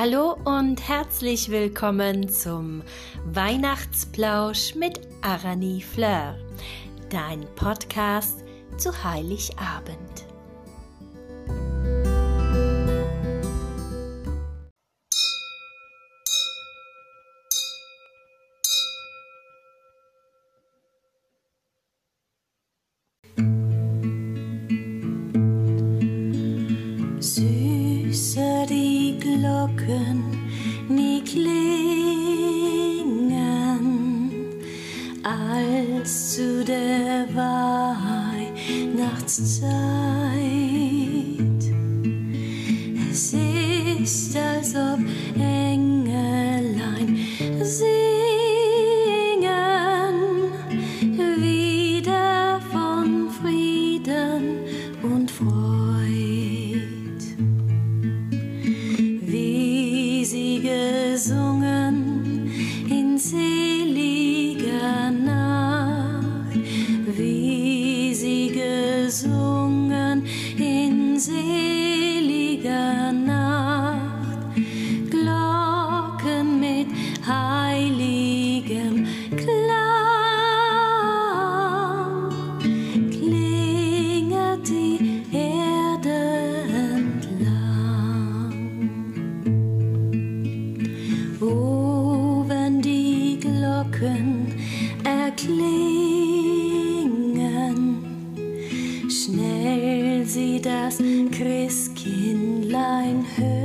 Hallo und herzlich willkommen zum Weihnachtsplausch mit Arani Fleur, dein Podcast zu Heiligabend. So. hurt.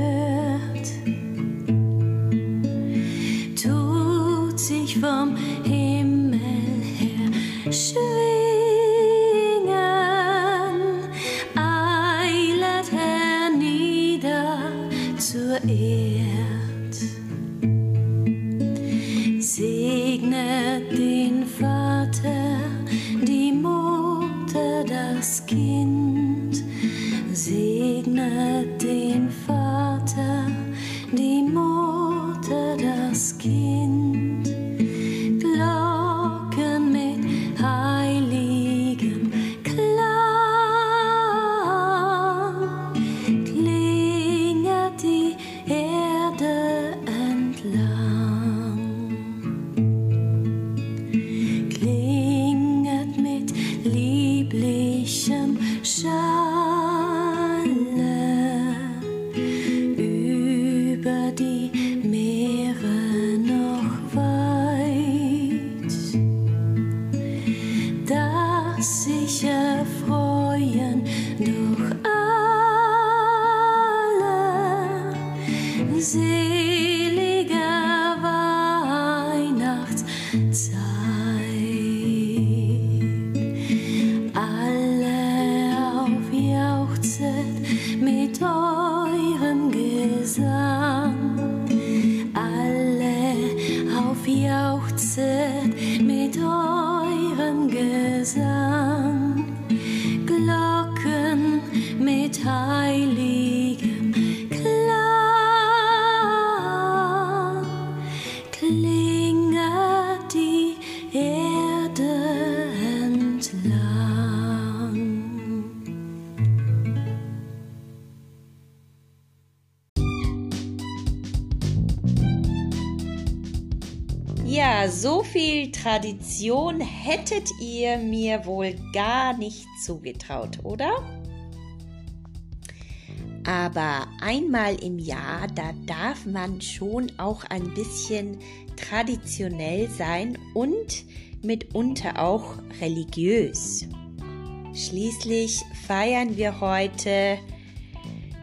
Ja, so viel Tradition hättet ihr mir wohl gar nicht zugetraut, oder? Aber einmal im Jahr, da darf man schon auch ein bisschen traditionell sein und mitunter auch religiös. Schließlich feiern wir heute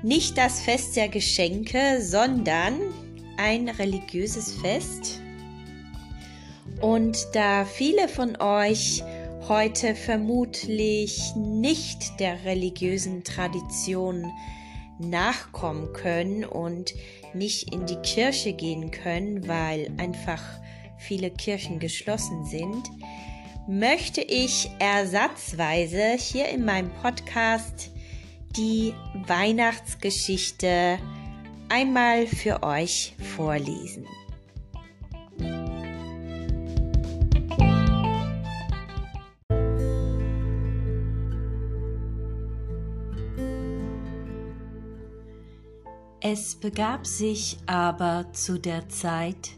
nicht das Fest der Geschenke, sondern ein religiöses Fest. Und da viele von euch heute vermutlich nicht der religiösen Tradition nachkommen können und nicht in die Kirche gehen können, weil einfach viele Kirchen geschlossen sind, möchte ich ersatzweise hier in meinem Podcast die Weihnachtsgeschichte einmal für euch vorlesen. Es begab sich aber zu der Zeit,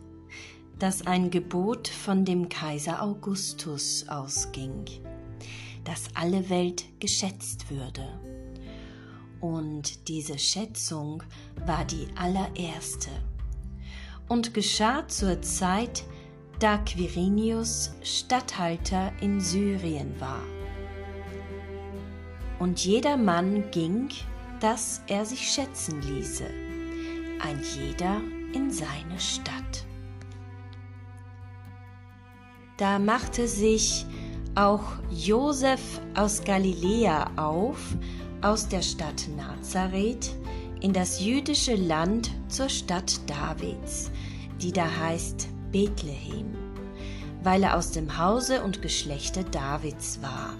dass ein Gebot von dem Kaiser Augustus ausging, dass alle Welt geschätzt würde. Und diese Schätzung war die allererste und geschah zur Zeit, da Quirinius Statthalter in Syrien war. Und jeder Mann ging, dass er sich schätzen ließe, ein jeder in seine Stadt. Da machte sich auch Josef aus Galiläa auf, aus der Stadt Nazareth, in das jüdische Land zur Stadt Davids, die da heißt Bethlehem, weil er aus dem Hause und Geschlechte Davids war,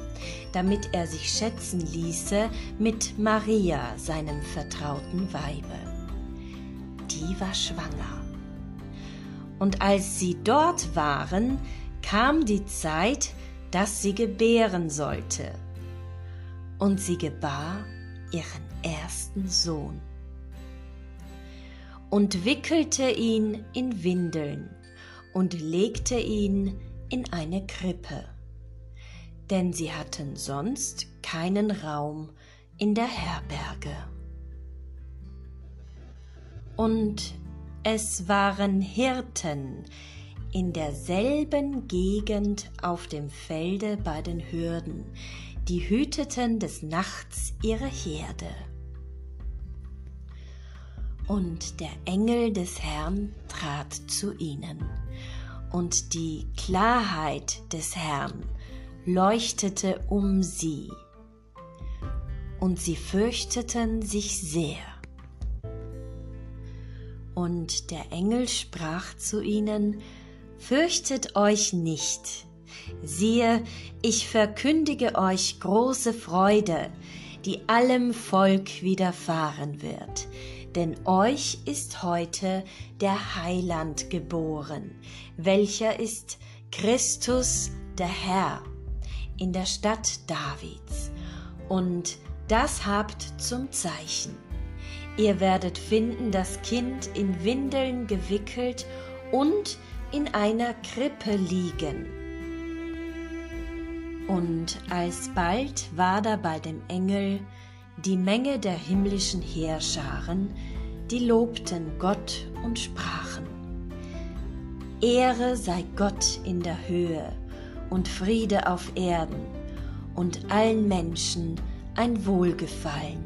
damit er sich schätzen ließe mit Maria, seinem vertrauten Weibe. Die war schwanger. Und als sie dort waren, kam die Zeit, dass sie gebären sollte. Und sie gebar ihren ersten Sohn und wickelte ihn in Windeln und legte ihn in eine Krippe, denn sie hatten sonst keinen Raum in der Herberge. Und es waren Hirten in derselben Gegend auf dem Felde bei den Hürden, die hüteten des Nachts ihre Herde. Und der Engel des Herrn trat zu ihnen, und die Klarheit des Herrn leuchtete um sie, und sie fürchteten sich sehr. Und der Engel sprach zu ihnen, Fürchtet euch nicht, siehe, ich verkündige euch große Freude, die allem Volk widerfahren wird, denn euch ist heute der Heiland geboren, welcher ist Christus der Herr in der Stadt Davids. Und das habt zum Zeichen. Ihr werdet finden das Kind in Windeln gewickelt und in einer Krippe liegen. Und alsbald war da bei dem Engel die Menge der himmlischen Heerscharen, die lobten Gott und sprachen, Ehre sei Gott in der Höhe und Friede auf Erden und allen Menschen ein Wohlgefallen.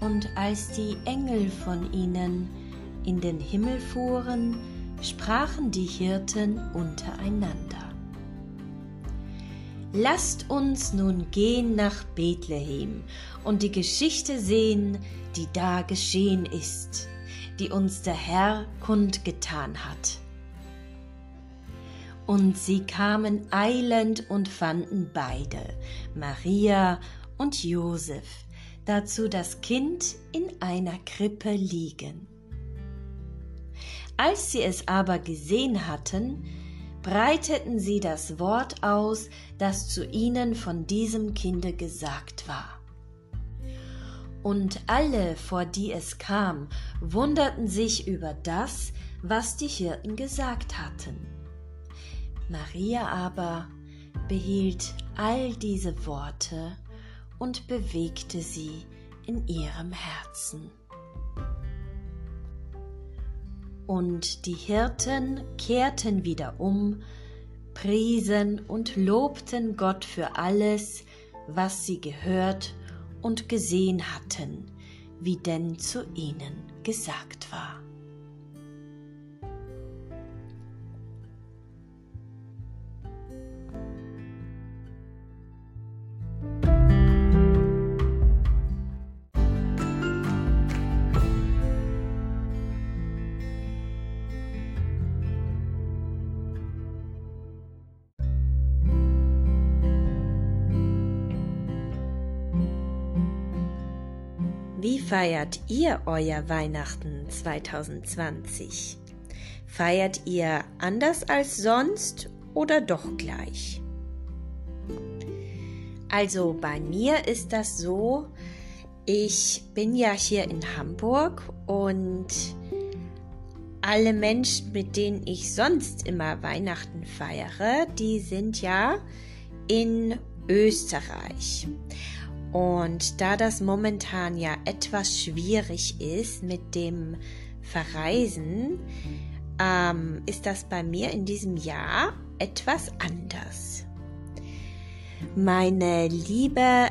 Und als die Engel von ihnen in den Himmel fuhren, sprachen die Hirten untereinander. Lasst uns nun gehen nach Bethlehem und die Geschichte sehen, die da geschehen ist, die uns der Herr kundgetan hat. Und sie kamen eilend und fanden beide, Maria und Josef, dazu das Kind in einer Krippe liegen. Als sie es aber gesehen hatten, breiteten sie das Wort aus, das zu ihnen von diesem Kinde gesagt war. Und alle, vor die es kam, wunderten sich über das, was die Hirten gesagt hatten. Maria aber behielt all diese Worte und bewegte sie in ihrem Herzen. Und die Hirten kehrten wieder um, priesen und lobten Gott für alles, was sie gehört und gesehen hatten, wie denn zu ihnen gesagt war. Wie feiert ihr euer Weihnachten 2020? Feiert ihr anders als sonst oder doch gleich? Also bei mir ist das so, Ich bin ja hier in Hamburg und alle Menschen, mit denen ich sonst immer Weihnachten feiere, die sind ja in Österreich. Und da das momentan ja etwas schwierig ist mit dem Verreisen, ähm, ist das bei mir in diesem Jahr etwas anders. Meine liebe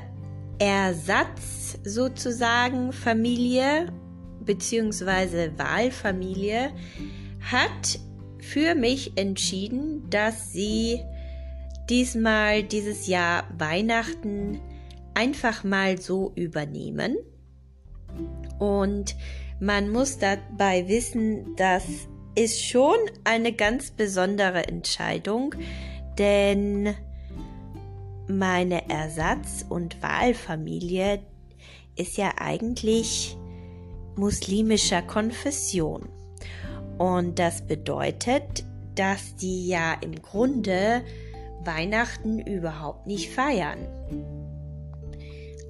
Ersatz sozusagen Familie bzw. Wahlfamilie hat für mich entschieden, dass sie diesmal dieses Jahr Weihnachten einfach mal so übernehmen. Und man muss dabei wissen, das ist schon eine ganz besondere Entscheidung, denn meine Ersatz- und Wahlfamilie ist ja eigentlich muslimischer Konfession. Und das bedeutet, dass die ja im Grunde Weihnachten überhaupt nicht feiern.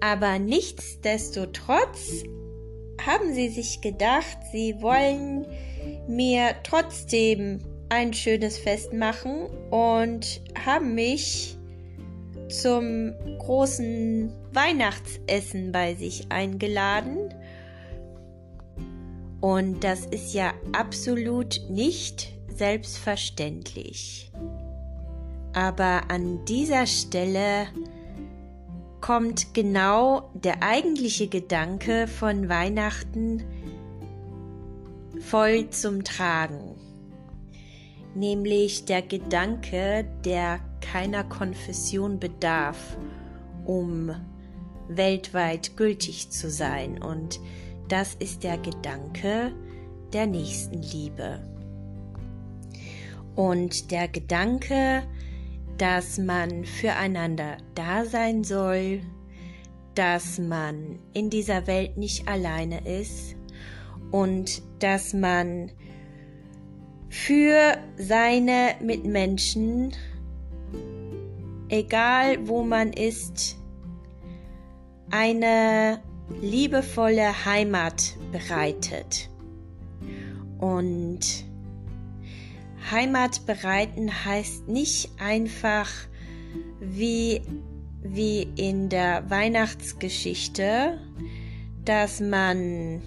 Aber nichtsdestotrotz haben sie sich gedacht, sie wollen mir trotzdem ein schönes Fest machen und haben mich zum großen Weihnachtsessen bei sich eingeladen. Und das ist ja absolut nicht selbstverständlich. Aber an dieser Stelle kommt genau der eigentliche Gedanke von Weihnachten voll zum Tragen. Nämlich der Gedanke, der keiner Konfession bedarf, um weltweit gültig zu sein. Und das ist der Gedanke der Nächstenliebe. Und der Gedanke, dass man füreinander da sein soll, dass man in dieser Welt nicht alleine ist und dass man für seine Mitmenschen, egal wo man ist, eine liebevolle Heimat bereitet. Und Heimat bereiten heißt nicht einfach wie, wie in der Weihnachtsgeschichte, dass man,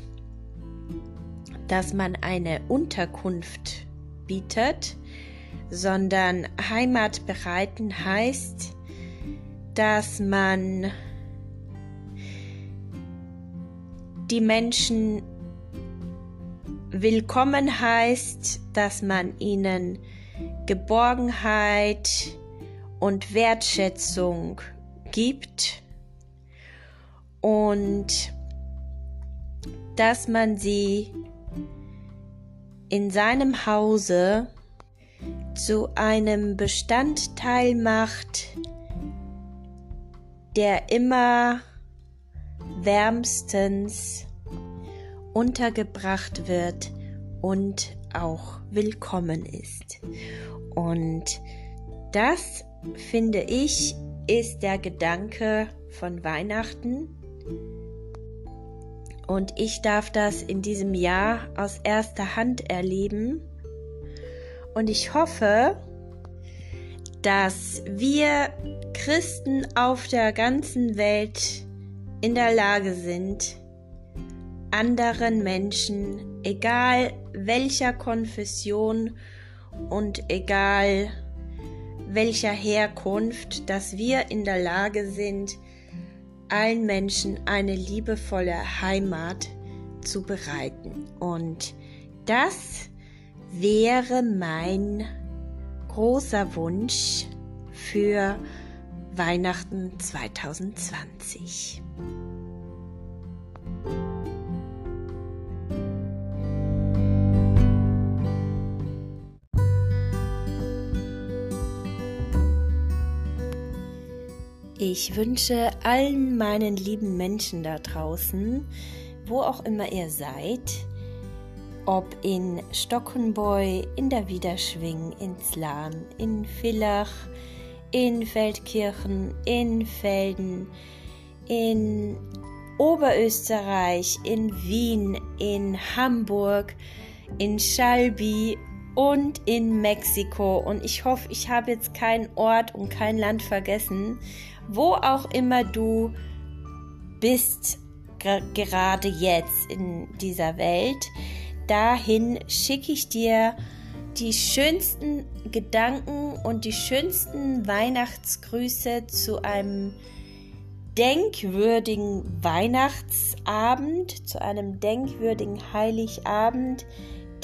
dass man eine Unterkunft bietet, sondern Heimat bereiten heißt, dass man die Menschen willkommen heißt, dass man ihnen Geborgenheit und Wertschätzung gibt und dass man sie in seinem Hause zu einem Bestandteil macht, der immer wärmstens untergebracht wird und auch willkommen ist. Und das, finde ich, ist der Gedanke von Weihnachten. Und ich darf das in diesem Jahr aus erster Hand erleben. Und ich hoffe, dass wir Christen auf der ganzen Welt in der Lage sind, anderen Menschen, egal welcher Konfession und egal welcher Herkunft, dass wir in der Lage sind, allen Menschen eine liebevolle Heimat zu bereiten. Und das wäre mein großer Wunsch für Weihnachten 2020. Ich wünsche allen meinen lieben Menschen da draußen, wo auch immer ihr seid, ob in Stockenboi, in der Wiederschwing, in Zlan, in Villach, in Feldkirchen, in Felden, in Oberösterreich, in Wien, in Hamburg, in Schalby und in Mexiko. Und ich hoffe, ich habe jetzt keinen Ort und kein Land vergessen. Wo auch immer du bist, gerade jetzt in dieser Welt, dahin schicke ich dir die schönsten Gedanken und die schönsten Weihnachtsgrüße zu einem denkwürdigen Weihnachtsabend, zu einem denkwürdigen Heiligabend,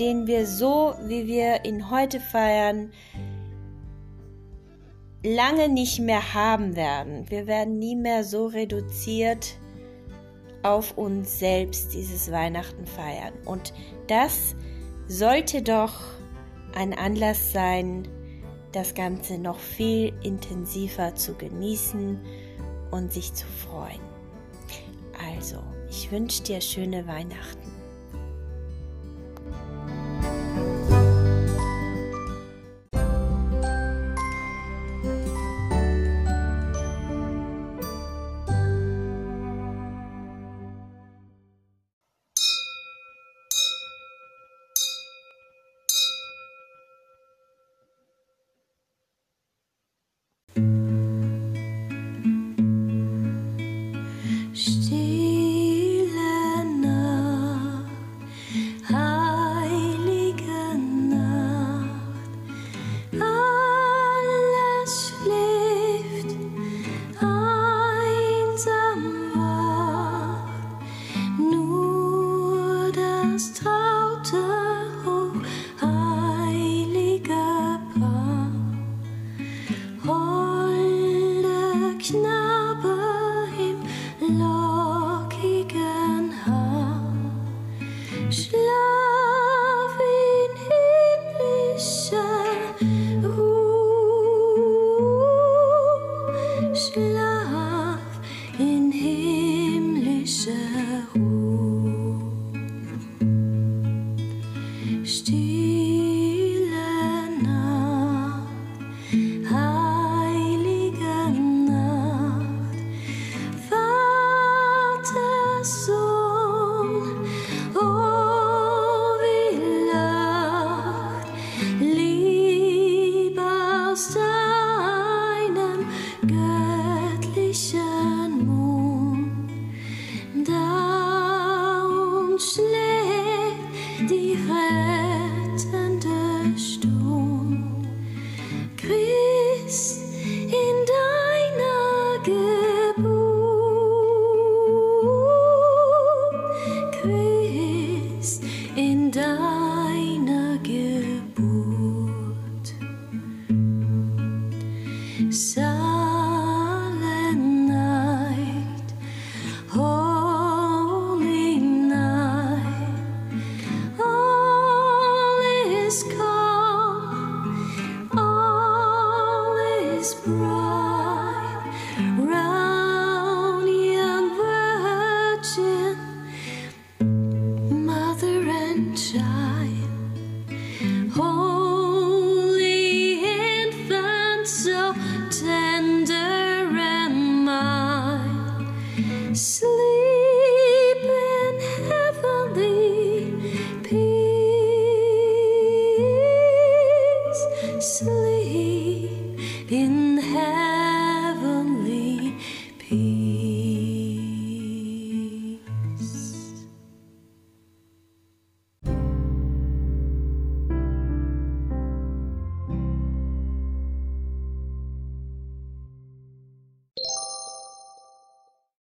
den wir so, wie wir ihn heute feiern, lange nicht mehr haben werden. Wir werden nie mehr so reduziert auf uns selbst dieses Weihnachten feiern. Und das sollte doch ein Anlass sein, das Ganze noch viel intensiver zu genießen und sich zu freuen. Also, ich wünsche dir schöne Weihnachten.